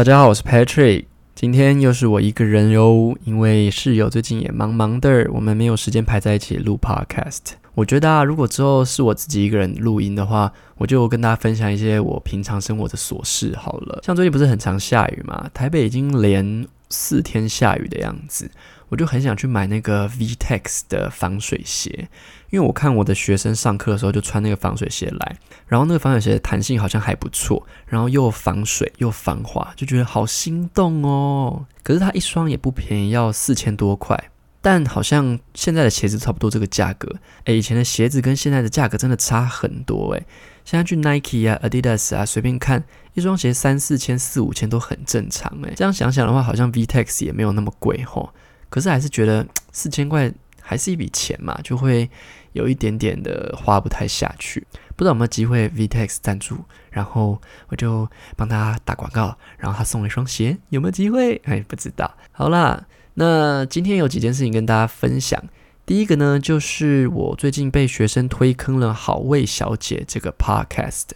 大家好，我是 Patrick，今天又是我一个人哟，因为室友最近也忙忙的，我们没有时间排在一起录 Podcast。我觉得啊，如果之后是我自己一个人录音的话，我就跟大家分享一些我平常生活的琐事好了。像最近不是很常下雨嘛，台北已经连四天下雨的样子，我就很想去买那个 VTEX 的防水鞋，因为我看我的学生上课的时候就穿那个防水鞋来，然后那个防水鞋的弹性好像还不错，然后又防水又防滑，就觉得好心动哦。可是它一双也不便宜，要四千多块。但好像现在的鞋子差不多这个价格，诶，以前的鞋子跟现在的价格真的差很多诶，现在去 Nike 啊、Adidas 啊，随便看一双鞋三四千、四五千都很正常诶。这样想想的话，好像 VTEX 也没有那么贵吼。可是还是觉得 四千块还是一笔钱嘛，就会有一点点的花不太下去。不知道有没有机会 VTEX 赞助，然后我就帮他打广告，然后他送了一双鞋，有没有机会？哎，不知道。好啦。那今天有几件事情跟大家分享。第一个呢，就是我最近被学生推坑了《好味小姐》这个 podcast。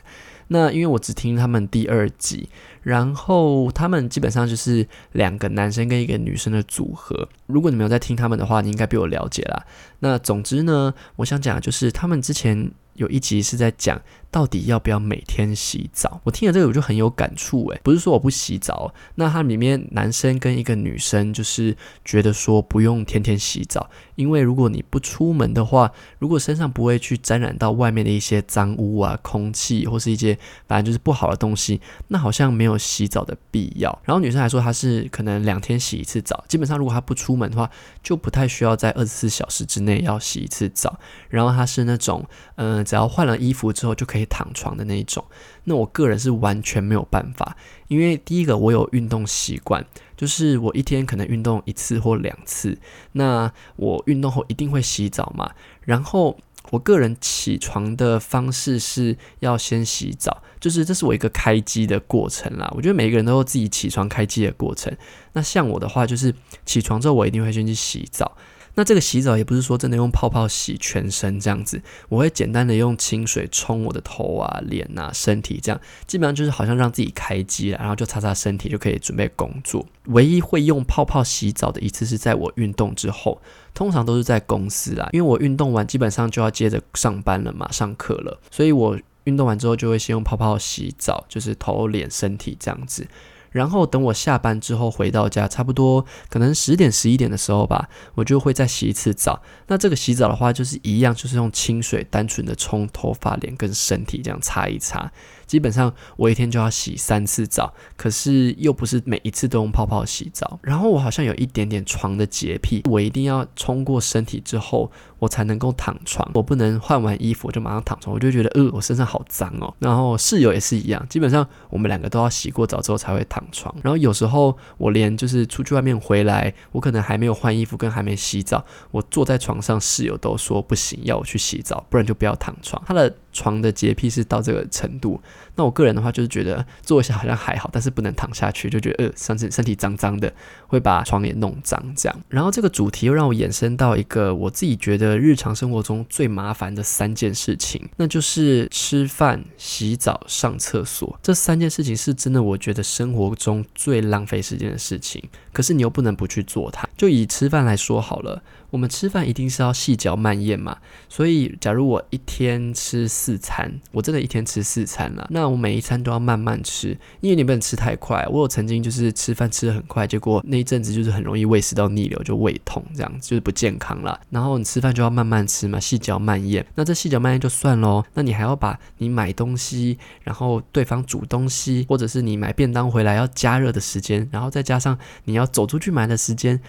那因为我只听他们第二集，然后他们基本上就是两个男生跟一个女生的组合。如果你没有在听他们的话，你应该比我了解啦。那总之呢，我想讲就是他们之前。有一集是在讲到底要不要每天洗澡，我听了这个我就很有感触诶，不是说我不洗澡，那它里面男生跟一个女生就是觉得说不用天天洗澡，因为如果你不出门的话，如果身上不会去沾染到外面的一些脏污啊、空气或是一些反正就是不好的东西，那好像没有洗澡的必要。然后女生还说她是可能两天洗一次澡，基本上如果她不出门的话，就不太需要在二十四小时之内要洗一次澡。然后她是那种嗯。只要换了衣服之后就可以躺床的那一种，那我个人是完全没有办法，因为第一个我有运动习惯，就是我一天可能运动一次或两次，那我运动后一定会洗澡嘛，然后我个人起床的方式是要先洗澡，就是这是我一个开机的过程啦。我觉得每个人都有自己起床开机的过程，那像我的话就是起床之后我一定会先去洗澡。那这个洗澡也不是说真的用泡泡洗全身这样子，我会简单的用清水冲我的头啊、脸啊、身体，这样基本上就是好像让自己开机了，然后就擦擦身体就可以准备工作。唯一会用泡泡洗澡的一次是在我运动之后，通常都是在公司啦，因为我运动完基本上就要接着上班了嘛，上课了，所以我运动完之后就会先用泡泡洗澡，就是头、脸、身体这样子。然后等我下班之后回到家，差不多可能十点十一点的时候吧，我就会再洗一次澡。那这个洗澡的话，就是一样，就是用清水单纯的冲头发、脸跟身体这样擦一擦。基本上我一天就要洗三次澡，可是又不是每一次都用泡泡洗澡。然后我好像有一点点床的洁癖，我一定要冲过身体之后。我才能够躺床，我不能换完衣服就马上躺床，我就觉得呃，我身上好脏哦。然后室友也是一样，基本上我们两个都要洗过澡之后才会躺床。然后有时候我连就是出去外面回来，我可能还没有换衣服跟还没洗澡，我坐在床上，室友都说不行，要我去洗澡，不然就不要躺床。他的床的洁癖是到这个程度。那我个人的话就是觉得坐一下好像还好，但是不能躺下去，就觉得呃身身体脏脏的，会把床也弄脏这样。然后这个主题又让我衍生到一个我自己觉得日常生活中最麻烦的三件事情，那就是吃饭、洗澡、上厕所。这三件事情是真的，我觉得生活中最浪费时间的事情。可是你又不能不去做它。就以吃饭来说好了。我们吃饭一定是要细嚼慢咽嘛，所以假如我一天吃四餐，我真的一天吃四餐了，那我每一餐都要慢慢吃，因为你不能吃太快。我有曾经就是吃饭吃的很快，结果那一阵子就是很容易胃食道逆流，就胃痛这样，就是不健康了。然后你吃饭就要慢慢吃嘛，细嚼慢咽。那这细嚼慢咽就算喽，那你还要把你买东西，然后对方煮东西，或者是你买便当回来要加热的时间，然后再加上你要走出去买的时间。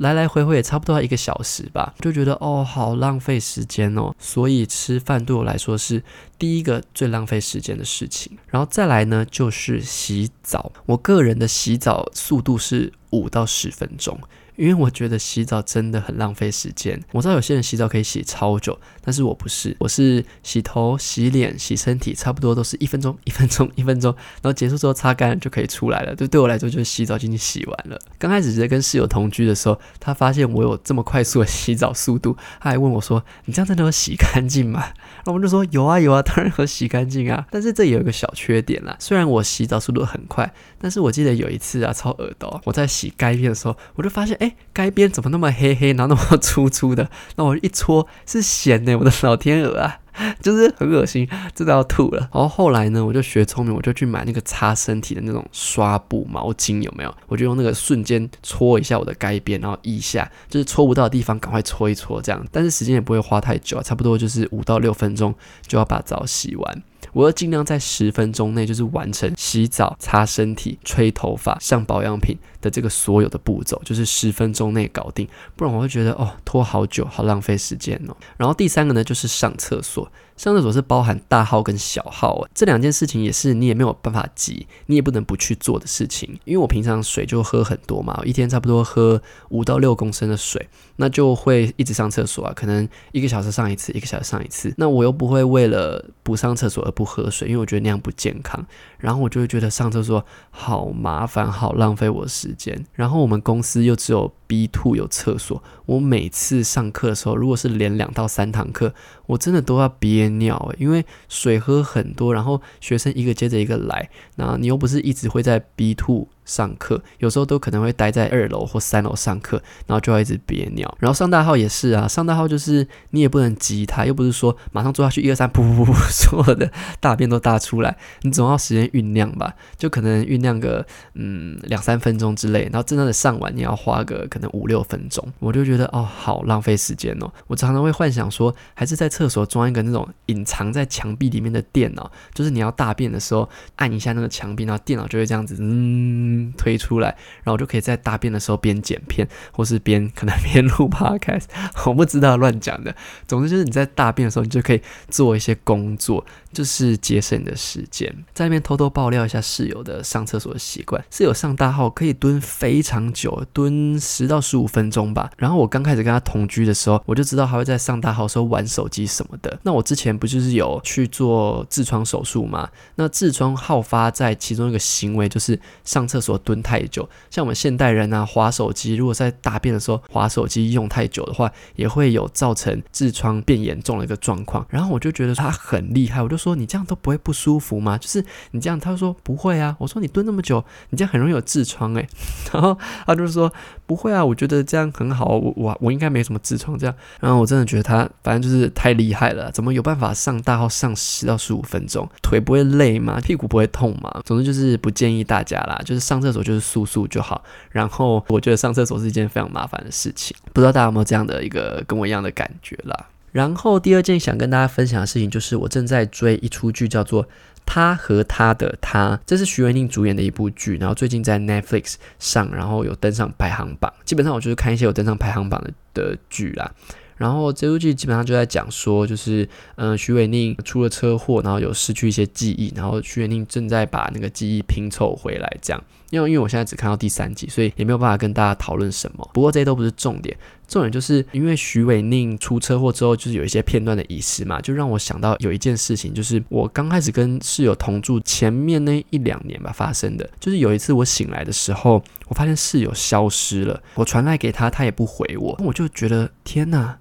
来来回回也差不多要一个小时吧，就觉得哦，好浪费时间哦。所以吃饭对我来说是第一个最浪费时间的事情。然后再来呢，就是洗澡。我个人的洗澡速度是五到十分钟。因为我觉得洗澡真的很浪费时间。我知道有些人洗澡可以洗超久，但是我不是，我是洗头、洗脸、洗身体，差不多都是一分钟、一分钟、一分钟，然后结束之后擦干就可以出来了。就对我来说，就是洗澡就已经洗完了。刚开始直接跟室友同居的时候，他发现我有这么快速的洗澡速度，他还问我说：“你这样真的有洗干净吗？”然后我们就说：“有啊，有啊，当然有洗干净啊。”但是这也有一个小缺点啦，虽然我洗澡速度很快，但是我记得有一次啊，超耳朵，我在洗该片的时候，我就发现，哎，该边怎么那么黑黑，然后那么粗粗的？那我一搓是咸的，我的老天鹅啊！就是很恶心，真的要吐了。然后后来呢，我就学聪明，我就去买那个擦身体的那种刷布毛巾，有没有？我就用那个瞬间搓一下我的该边，然后一下就是搓不到的地方，赶快搓一搓这样。但是时间也不会花太久，差不多就是五到六分钟就要把澡洗完。我要尽量在十分钟内就是完成洗澡、擦身体、吹头发、上保养品的这个所有的步骤，就是十分钟内搞定，不然我会觉得哦拖好久，好浪费时间哦。然后第三个呢，就是上厕所。上厕所是包含大号跟小号，这两件事情也是你也没有办法急，你也不能不去做的事情。因为我平常水就喝很多嘛，一天差不多喝五到六公升的水，那就会一直上厕所啊，可能一个小时上一次，一个小时上一次。那我又不会为了不上厕所而不喝水，因为我觉得那样不健康。然后我就会觉得上厕所好麻烦，好浪费我时间。然后我们公司又只有 B two 有厕所，我每次上课的时候，如果是连两到三堂课，我真的都要憋。尿因为水喝很多，然后学生一个接着一个来，然后你又不是一直会在逼吐。上课有时候都可能会待在二楼或三楼上课，然后就要一直憋尿。然后上大号也是啊，上大号就是你也不能急它，又不是说马上坐下去一二三，噗噗噗，所有的大便都大出来，你总要时间酝酿吧？就可能酝酿个嗯两三分钟之类，然后真正的上完你要花个可能五六分钟，我就觉得哦好浪费时间哦。我常常会幻想说，还是在厕所装一个那种隐藏在墙壁里面的电脑，就是你要大便的时候按一下那个墙壁，然后电脑就会这样子嗯。推出来，然后我就可以在大便的时候边剪片，或是边可能边 录 podcast，我不知道乱讲的。总之就是你在大便的时候，你就可以做一些工作，就是节省你的时间。在那边偷偷爆料一下室友的上厕所的习惯，室友上大号可以蹲非常久，蹲十到十五分钟吧。然后我刚开始跟他同居的时候，我就知道他会在上大号时候玩手机什么的。那我之前不就是有去做痔疮手术吗？那痔疮好发在其中一个行为就是上厕所。蹲太久，像我们现代人啊，滑手机，如果在大便的时候滑手机用太久的话，也会有造成痔疮变严重的一个状况。然后我就觉得他很厉害，我就说你这样都不会不舒服吗？就是你这样，他说不会啊。我说你蹲那么久，你这样很容易有痔疮诶。然后他就说不会啊，我觉得这样很好，我我我应该没什么痔疮这样。然后我真的觉得他反正就是太厉害了，怎么有办法上大号上十到十五分钟，腿不会累吗？屁股不会痛吗？总之就是不建议大家啦，就是上。厕所就是速速就好，然后我觉得上厕所是一件非常麻烦的事情，不知道大家有没有这样的一个跟我一样的感觉啦。然后第二件想跟大家分享的事情，就是我正在追一出剧，叫做《他和他的他》，这是徐文宁主演的一部剧，然后最近在 Netflix 上，然后有登上排行榜。基本上我就是看一些有登上排行榜的的剧啦。然后这部剧基本上就在讲说，就是嗯，徐伟宁出了车祸，然后有失去一些记忆，然后徐伟宁正在把那个记忆拼凑回来，这样。因为因为我现在只看到第三集，所以也没有办法跟大家讨论什么。不过这些都不是重点，重点就是因为徐伟宁出车祸之后，就是有一些片段的遗失嘛，就让我想到有一件事情，就是我刚开始跟室友同住前面那一两年吧发生的，就是有一次我醒来的时候，我发现室友消失了，我传来给他，他也不回我，我就觉得天哪，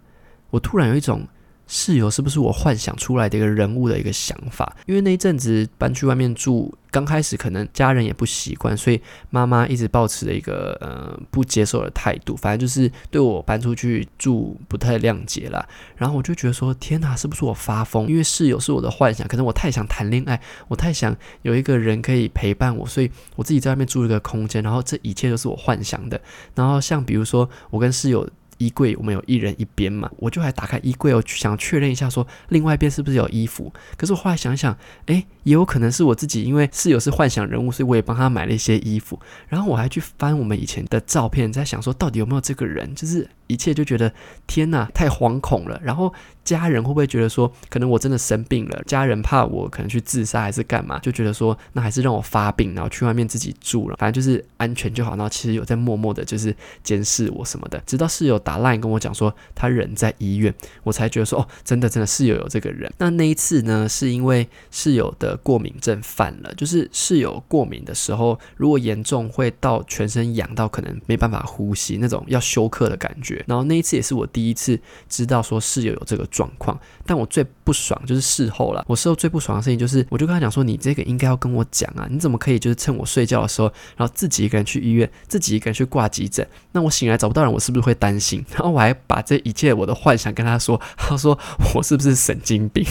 我突然有一种。室友是不是我幻想出来的一个人物的一个想法？因为那一阵子搬去外面住，刚开始可能家人也不习惯，所以妈妈一直保持了一个呃不接受的态度，反正就是对我搬出去住不太谅解啦。然后我就觉得说，天哪，是不是我发疯？因为室友是我的幻想，可能我太想谈恋爱，我太想有一个人可以陪伴我，所以我自己在外面租一个空间，然后这一切都是我幻想的。然后像比如说，我跟室友。衣柜我们有一人一边嘛，我就还打开衣柜哦，想确认一下说另外一边是不是有衣服。可是我后来想想，诶，也有可能是我自己，因为室友是幻想人物，所以我也帮他买了一些衣服。然后我还去翻我们以前的照片，在想说到底有没有这个人，就是一切就觉得天哪，太惶恐了。然后家人会不会觉得说，可能我真的生病了，家人怕我可能去自杀还是干嘛，就觉得说，那还是让我发病，然后去外面自己住了，反正就是安全就好。然后其实有在默默的，就是监视我什么的。直到室友打来跟我讲说他人在医院，我才觉得说，哦，真的真的室友有这个人。那那一次呢，是因为室友的过敏症犯了，就是室友过敏的时候，如果严重会到全身痒到可能没办法呼吸那种要休克的感觉。然后那一次也是我第一次知道说室友有这个状况，但我最不爽就是事后了。我事后最不爽的事情就是，我就跟他讲说，你这个应该要跟我讲啊，你怎么可以就是趁我睡觉的时候，然后自己一个人去医院，自己一个人去挂急诊？那我醒来找不到人，我是不是会担心？然后我还把这一切我的幻想跟他说，他说我是不是神经病？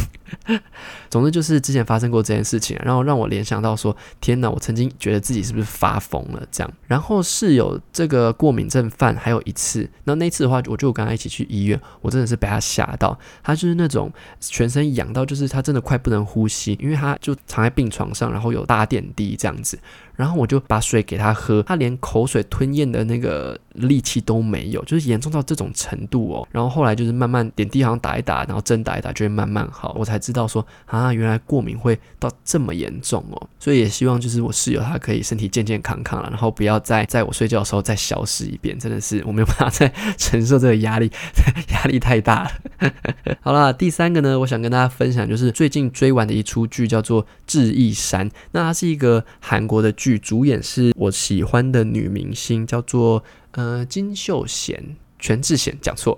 总之就是之前发生过这件事情，然后让我联想到说，天哪，我曾经觉得自己是不是发疯了这样。然后室友这个过敏症犯还有一次，那那次的话，我就跟他一起去医院，我真的是被他吓到，他就是那种全身痒到，就是他真的快不能呼吸，因为他就躺在病床上，然后有打点滴这样子。然后我就把水给他喝，他连口水吞咽的那个力气都没有，就是严重到这种程度哦。然后后来就是慢慢点滴好像打一打，然后针打一打就会慢慢好，我才知道说啊，原来过敏会到这么严重哦。所以也希望就是我室友他可以身体健健康康了，然后不要再在我睡觉的时候再消失一遍，真的是我没有办法再 承受这个压力，压力太大了。好了，第三个呢，我想跟大家分享就是最近追完的一出剧叫做《智异山》，那它是一个韩国的。剧主演是我喜欢的女明星，叫做呃金秀贤。全智贤讲错，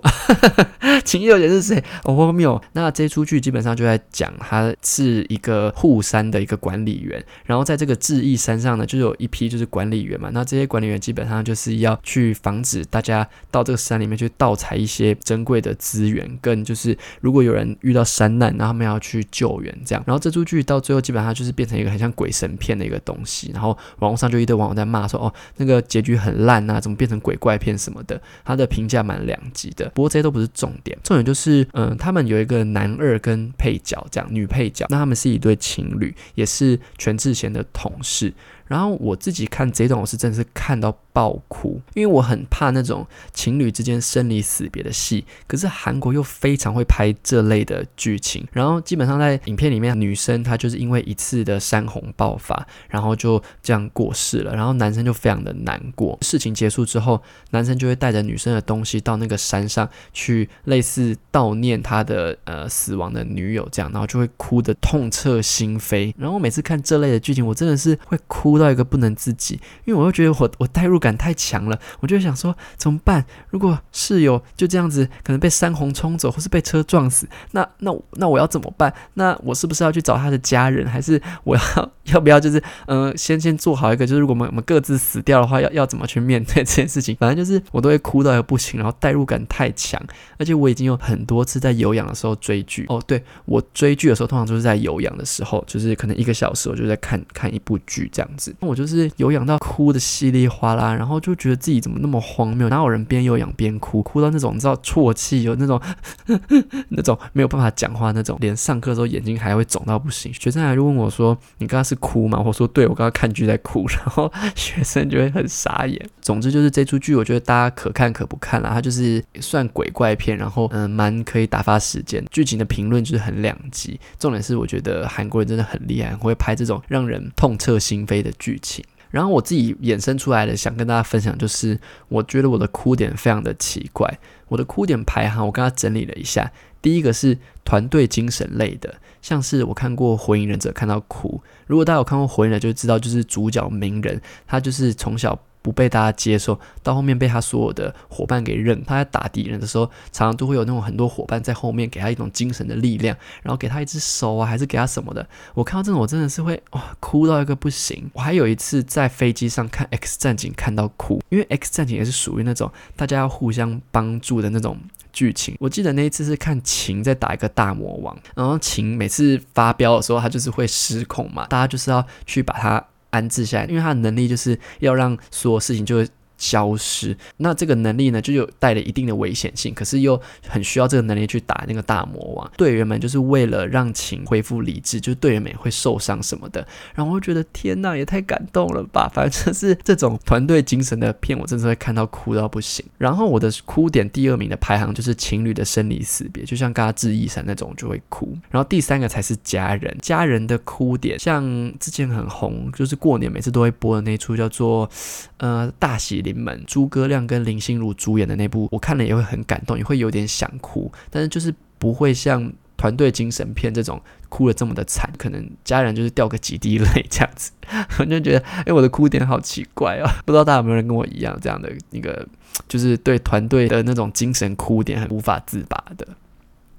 秦秀贤是谁？哦，没有。那这出剧基本上就在讲，他是一个护山的一个管理员，然后在这个智异山上呢，就有一批就是管理员嘛。那这些管理员基本上就是要去防止大家到这个山里面去盗采一些珍贵的资源，跟就是如果有人遇到山难，然后他们要去救援这样。然后这出剧到最后基本上就是变成一个很像鬼神片的一个东西，然后网络上就一堆网友在骂说，哦，那个结局很烂啊，怎么变成鬼怪片什么的？他的评价蛮两极的，不过这些都不是重点，重点就是，嗯，他们有一个男二跟配角，这样女配角，那他们是一对情侣，也是全智贤的同事。然后我自己看这段，我是真的是看到爆哭，因为我很怕那种情侣之间生离死别的戏。可是韩国又非常会拍这类的剧情，然后基本上在影片里面，女生她就是因为一次的山洪爆发，然后就这样过世了，然后男生就非常的难过。事情结束之后，男生就会带着女生的东西到那个山上去，类似悼念他的呃死亡的女友这样，然后就会哭得痛彻心扉。然后我每次看这类的剧情，我真的是会哭。到一个不能自己，因为我又觉得我我代入感太强了，我就想说怎么办？如果室友就这样子可能被山洪冲走，或是被车撞死，那那那我要怎么办？那我是不是要去找他的家人，还是我要 要不要就是嗯先先做好一个，就是如果我们我们各自死掉的话，要要怎么去面对 这件事情？反正就是我都会哭到一个不行，然后代入感太强，而且我已经有很多次在有氧的时候追剧哦，对我追剧的时候通常都是在有氧的时候，就是可能一个小时我就在看看一部剧这样子。我就是有氧到哭的稀里哗啦，然后就觉得自己怎么那么荒谬？哪有人边有氧边哭，哭到那种你知道啜泣，有那种 那种没有办法讲话那种，连上课的时候眼睛还会肿到不行。学生还就问我说：“你刚刚是哭吗？”我说：“对，我刚刚看剧在哭。”然后 学生就会很傻眼。总之就是这出剧，我觉得大家可看可不看啦。它就是算鬼怪片，然后嗯，蛮可以打发时间。剧情的评论就是很两极。重点是我觉得韩国人真的很厉害，会拍这种让人痛彻心扉的。剧情，然后我自己衍生出来的，想跟大家分享，就是我觉得我的哭点非常的奇怪。我的哭点排行，我刚刚整理了一下，第一个是团队精神类的，像是我看过《火影忍者》看到哭。如果大家有看过《火影忍者》，就知道就是主角鸣人，他就是从小。不被大家接受，到后面被他所有的伙伴给认。他在打敌人的时候，常常都会有那种很多伙伴在后面给他一种精神的力量，然后给他一只手啊，还是给他什么的。我看到这种，我真的是会哇哭到一个不行。我还有一次在飞机上看《X 战警》，看到哭，因为《X 战警》也是属于那种大家要互相帮助的那种剧情。我记得那一次是看秦在打一个大魔王，然后秦每次发飙的时候，他就是会失控嘛，大家就是要去把他。安置下来，因为他的能力就是要让所有事情就消失。那这个能力呢，就有带了一定的危险性，可是又很需要这个能力去打那个大魔王。队员们就是为了让琴恢复理智，就是队员们也会受伤什么的。然后我觉得天呐，也太感动了吧！反正是这种团队精神的片，我真的会看到哭到不行。然后我的哭点第二名的排行就是情侣的生离死别，就像《嘎智异闪》那种就会哭。然后第三个才是家人，家人的哭点，像之前很红，就是过年每次都会播的那出叫做呃《大喜临门》，诸葛亮跟林心如主演的那部，我看了也会很感动，也会有点想哭，但是就是不会像。团队精神片这种哭的这么的惨，可能家人就是掉个几滴泪这样子，我就觉得，哎，我的哭点好奇怪哦，不知道大家有没有人跟我一样这样的一个，就是对团队的那种精神哭点很无法自拔的。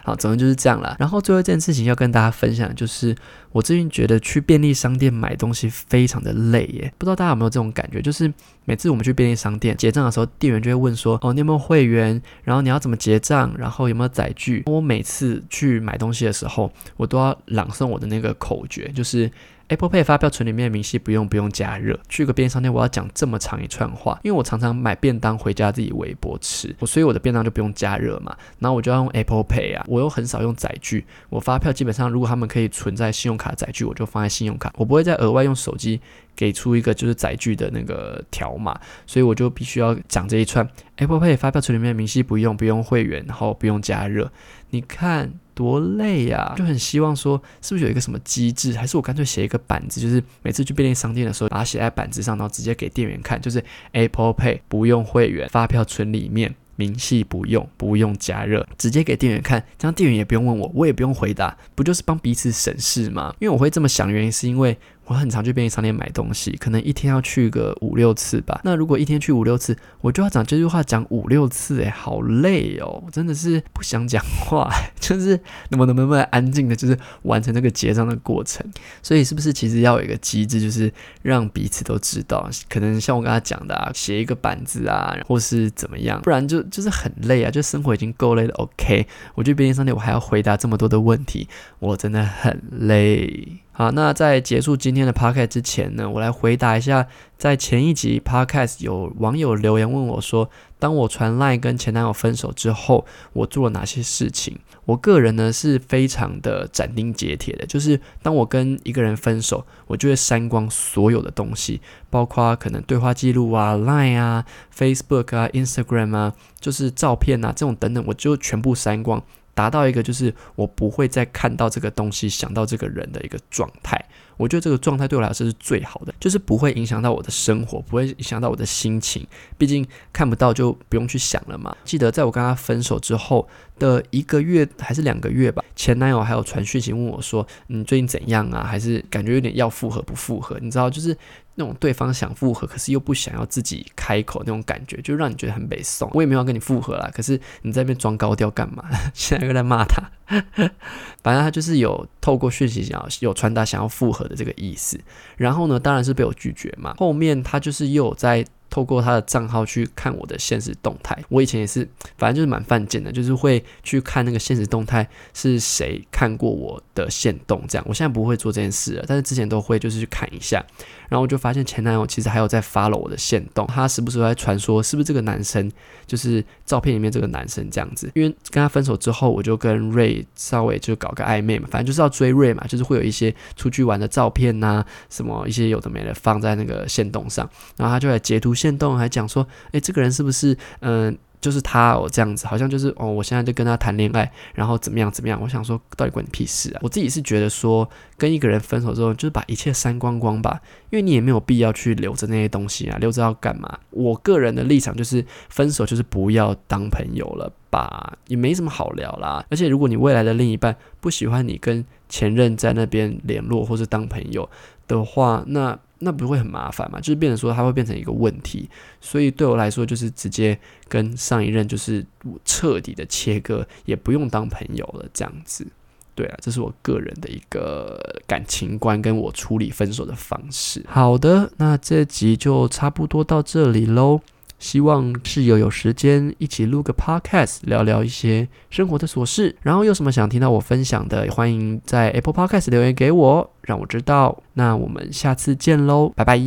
好，总之就是这样了。然后最后一件事情要跟大家分享，就是我最近觉得去便利商店买东西非常的累耶。不知道大家有没有这种感觉？就是每次我们去便利商店结账的时候，店员就会问说：“哦，你有没有会员？然后你要怎么结账？然后有没有载具？”我每次去买东西的时候，我都要朗诵我的那个口诀，就是。Apple Pay 发票存里面的明细不用不用加热。去个便利商店，我要讲这么长一串话，因为我常常买便当回家自己微波吃，我所以我的便当就不用加热嘛。然后我就要用 Apple Pay 啊，我又很少用载具，我发票基本上如果他们可以存在信用卡载具，我就放在信用卡，我不会再额外用手机给出一个就是载具的那个条码，所以我就必须要讲这一串。Apple Pay 发票存里面的明细不用不用会员，然后不用加热。你看。多累呀！就很希望说，是不是有一个什么机制，还是我干脆写一个板子，就是每次去便利商店的时候，把它写在板子上，然后直接给店员看，就是 Apple Pay 不用会员，发票存里面，明细不用，不用加热，直接给店员看，这样店员也不用问我，我也不用回答，不就是帮彼此省事吗？因为我会这么想，原因是因为。我很常去便利商店买东西，可能一天要去个五六次吧。那如果一天去五六次，我就要讲这句话讲五六次，哎，好累哦，真的是不想讲话，就是能不能不能安静的，就是完成这个结账的过程。所以是不是其实要有一个机制，就是让彼此都知道，可能像我刚才讲的，啊，写一个板子啊，或是怎么样，不然就就是很累啊，就生活已经够累了。OK，我去便利商店，我还要回答这么多的问题，我真的很累。好，那在结束今天的 podcast 之前呢，我来回答一下，在前一集 podcast 有网友留言问我说，当我传 line 跟前男友分手之后，我做了哪些事情？我个人呢是非常的斩钉截铁的，就是当我跟一个人分手，我就会删光所有的东西，包括可能对话记录啊、line 啊、Facebook 啊、Instagram 啊，就是照片啊这种等等，我就全部删光。达到一个就是我不会再看到这个东西，想到这个人的一个状态。我觉得这个状态对我来说是最好的，就是不会影响到我的生活，不会影响到我的心情。毕竟看不到就不用去想了嘛。记得在我跟他分手之后的一个月还是两个月吧，前男友还有传讯息问我说：“你最近怎样啊？还是感觉有点要复合不复合？”你知道，就是那种对方想复合，可是又不想要自己开口那种感觉，就让你觉得很悲送。我也没有跟你复合啦，可是你在那边装高调干嘛？现在又在骂他。反正他就是有透过讯息想要有传达想要复合的这个意思，然后呢，当然是被我拒绝嘛。后面他就是又有在。透过他的账号去看我的现实动态，我以前也是，反正就是蛮犯贱的，就是会去看那个现实动态是谁看过我的现动这样。我现在不会做这件事了，但是之前都会，就是去看一下。然后我就发现前男友其实还有在发了我的现动，他时不时在传说是不是这个男生，就是照片里面这个男生这样子。因为跟他分手之后，我就跟瑞稍微就搞个暧昧嘛，反正就是要追瑞嘛，就是会有一些出去玩的照片呐，什么一些有的没的放在那个现动上，然后他就来截图。线动还讲说，哎，这个人是不是嗯，就是他哦，这样子，好像就是哦，我现在就跟他谈恋爱，然后怎么样怎么样？我想说，到底关你屁事啊！我自己是觉得说，跟一个人分手之后，就是把一切删光光吧，因为你也没有必要去留着那些东西啊，留着要干嘛？我个人的立场就是，分手就是不要当朋友了吧，也没什么好聊啦。而且如果你未来的另一半不喜欢你跟前任在那边联络或是当朋友的话，那。那不会很麻烦嘛？就是变成说，它会变成一个问题，所以对我来说，就是直接跟上一任就是彻底的切割，也不用当朋友了，这样子。对啊，这是我个人的一个感情观，跟我处理分手的方式。好的，那这集就差不多到这里喽。希望室友有时间一起录个 podcast，聊聊一些生活的琐事。然后有什么想听到我分享的，欢迎在 Apple Podcast 留言给我，让我知道。那我们下次见喽，拜拜。